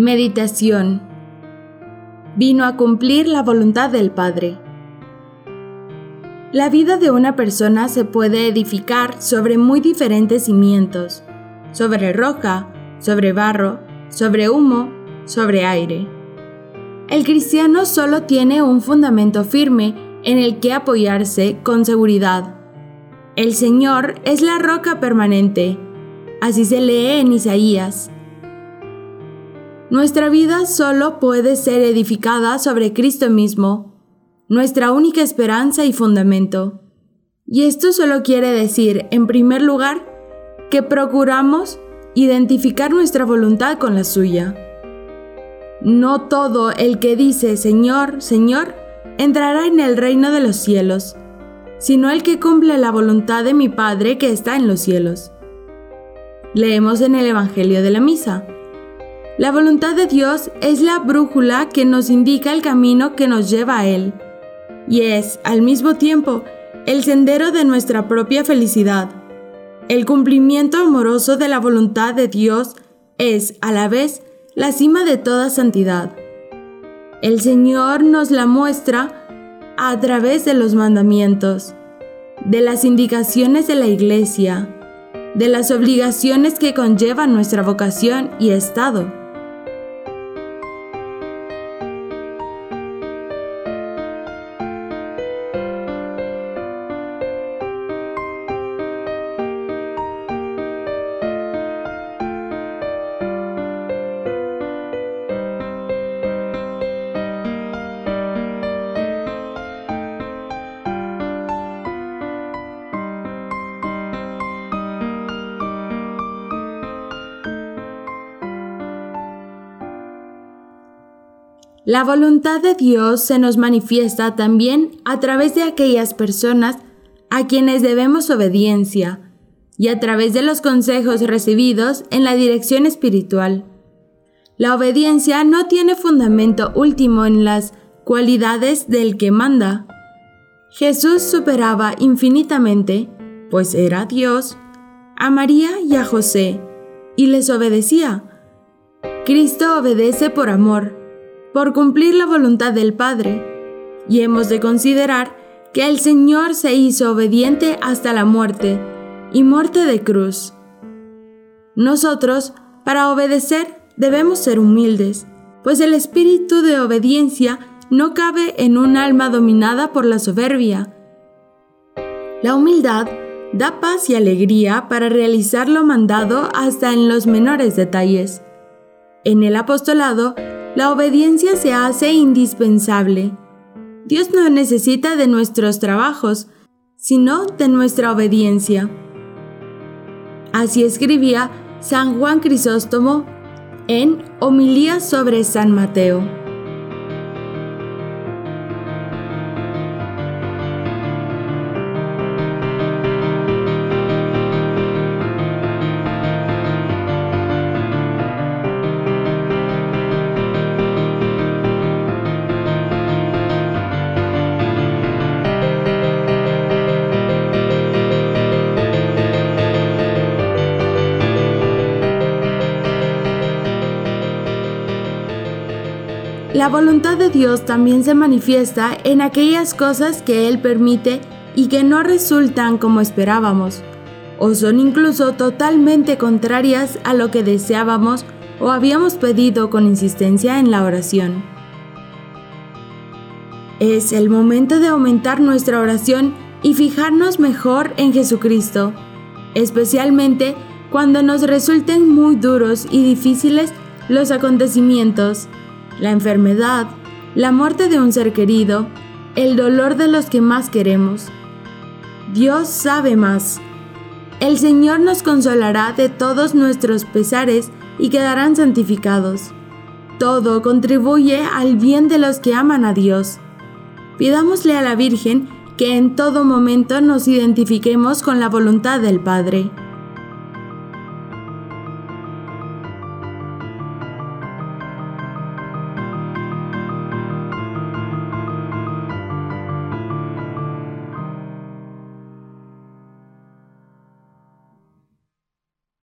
Meditación. Vino a cumplir la voluntad del Padre. La vida de una persona se puede edificar sobre muy diferentes cimientos, sobre roca, sobre barro, sobre humo, sobre aire. El cristiano solo tiene un fundamento firme en el que apoyarse con seguridad. El Señor es la roca permanente. Así se lee en Isaías nuestra vida solo puede ser edificada sobre Cristo mismo, nuestra única esperanza y fundamento. Y esto solo quiere decir, en primer lugar, que procuramos identificar nuestra voluntad con la suya. No todo el que dice Señor, Señor, entrará en el reino de los cielos, sino el que cumple la voluntad de mi Padre que está en los cielos. Leemos en el Evangelio de la Misa. La voluntad de Dios es la brújula que nos indica el camino que nos lleva a Él, y es, al mismo tiempo, el sendero de nuestra propia felicidad. El cumplimiento amoroso de la voluntad de Dios es, a la vez, la cima de toda santidad. El Señor nos la muestra a través de los mandamientos, de las indicaciones de la Iglesia, de las obligaciones que conllevan nuestra vocación y estado. La voluntad de Dios se nos manifiesta también a través de aquellas personas a quienes debemos obediencia y a través de los consejos recibidos en la dirección espiritual. La obediencia no tiene fundamento último en las cualidades del que manda. Jesús superaba infinitamente, pues era Dios, a María y a José, y les obedecía. Cristo obedece por amor por cumplir la voluntad del Padre, y hemos de considerar que el Señor se hizo obediente hasta la muerte, y muerte de cruz. Nosotros, para obedecer, debemos ser humildes, pues el espíritu de obediencia no cabe en un alma dominada por la soberbia. La humildad da paz y alegría para realizar lo mandado hasta en los menores detalles. En el apostolado la obediencia se hace indispensable. Dios no necesita de nuestros trabajos, sino de nuestra obediencia. Así escribía San Juan Crisóstomo en Homilía sobre San Mateo. La voluntad de Dios también se manifiesta en aquellas cosas que Él permite y que no resultan como esperábamos, o son incluso totalmente contrarias a lo que deseábamos o habíamos pedido con insistencia en la oración. Es el momento de aumentar nuestra oración y fijarnos mejor en Jesucristo, especialmente cuando nos resulten muy duros y difíciles los acontecimientos la enfermedad, la muerte de un ser querido, el dolor de los que más queremos. Dios sabe más. El Señor nos consolará de todos nuestros pesares y quedarán santificados. Todo contribuye al bien de los que aman a Dios. Pidámosle a la Virgen que en todo momento nos identifiquemos con la voluntad del Padre.